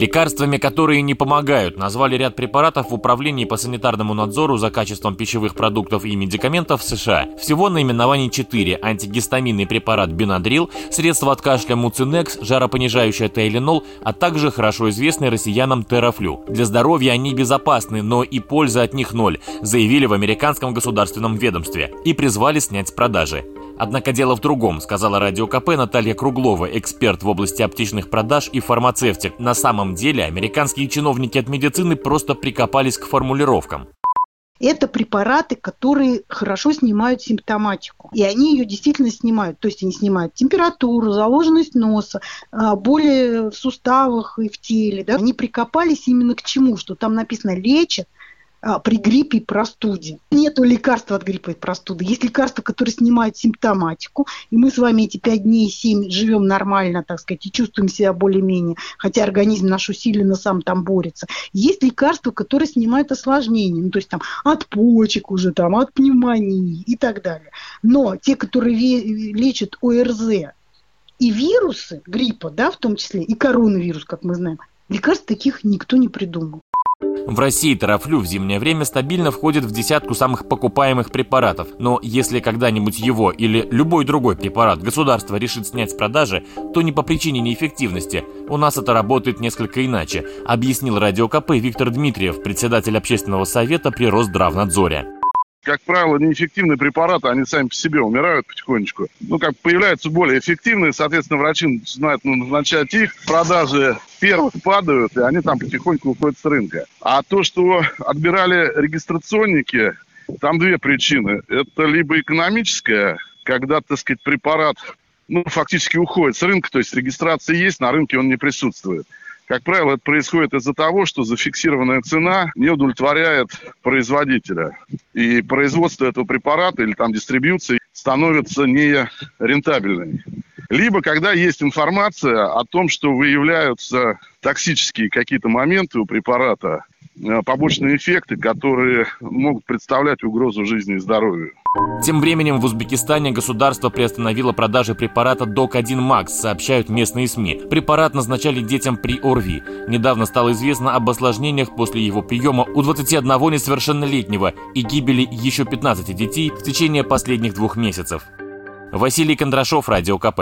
Лекарствами, которые не помогают, назвали ряд препаратов в Управлении по санитарному надзору за качеством пищевых продуктов и медикаментов США. Всего наименований 4. Антигистаминный препарат Бенадрил, средство от кашля Муцинекс, жаропонижающее Тейленол, а также хорошо известный россиянам Терафлю. Для здоровья они безопасны, но и польза от них ноль, заявили в американском государственном ведомстве и призвали снять с продажи. Однако дело в другом, сказала радио КП Наталья Круглова, эксперт в области аптечных продаж и фармацевтик. На самом деле американские чиновники от медицины просто прикопались к формулировкам. Это препараты, которые хорошо снимают симптоматику. И они ее действительно снимают. То есть они снимают температуру, заложенность носа, а, боли в суставах и в теле. Да? Они прикопались именно к чему? Что там написано лечат, а, при гриппе и простуде. Нет лекарства от гриппа и простуды. Есть лекарства, которые снимают симптоматику, и мы с вами эти пять дней, семь живем нормально, так сказать, и чувствуем себя более-менее, хотя организм наш усиленно сам там борется. Есть лекарства, которые снимают осложнения, ну, то есть там от почек уже, там, от пневмонии и так далее. Но те, которые лечат ОРЗ и вирусы гриппа, да, в том числе, и коронавирус, как мы знаем, лекарств таких никто не придумал. В России тарафлю в зимнее время стабильно входит в десятку самых покупаемых препаратов, но если когда-нибудь его или любой другой препарат государство решит снять с продажи, то не по причине неэффективности. У нас это работает несколько иначе, объяснил Радио КП Виктор Дмитриев, председатель общественного совета при Росздравнадзоре как правило, неэффективные препараты, они сами по себе умирают потихонечку. Ну, как появляются более эффективные, соответственно, врачи начинают ну, назначать их. Продажи первых падают, и они там потихоньку уходят с рынка. А то, что отбирали регистрационники, там две причины. Это либо экономическая, когда, так сказать, препарат ну, фактически уходит с рынка, то есть регистрация есть, на рынке он не присутствует. Как правило, это происходит из-за того, что зафиксированная цена не удовлетворяет производителя. И производство этого препарата или там дистрибьюция становится нерентабельной. Либо когда есть информация о том, что выявляются токсические какие-то моменты у препарата, э, побочные эффекты, которые могут представлять угрозу жизни и здоровью. Тем временем в Узбекистане государство приостановило продажи препарата ДОК-1 Макс, сообщают местные СМИ. Препарат назначали детям при ОРВИ. Недавно стало известно об осложнениях после его приема у 21 несовершеннолетнего и гибели еще 15 детей в течение последних двух месяцев. Василий Кондрашов, Радио КП.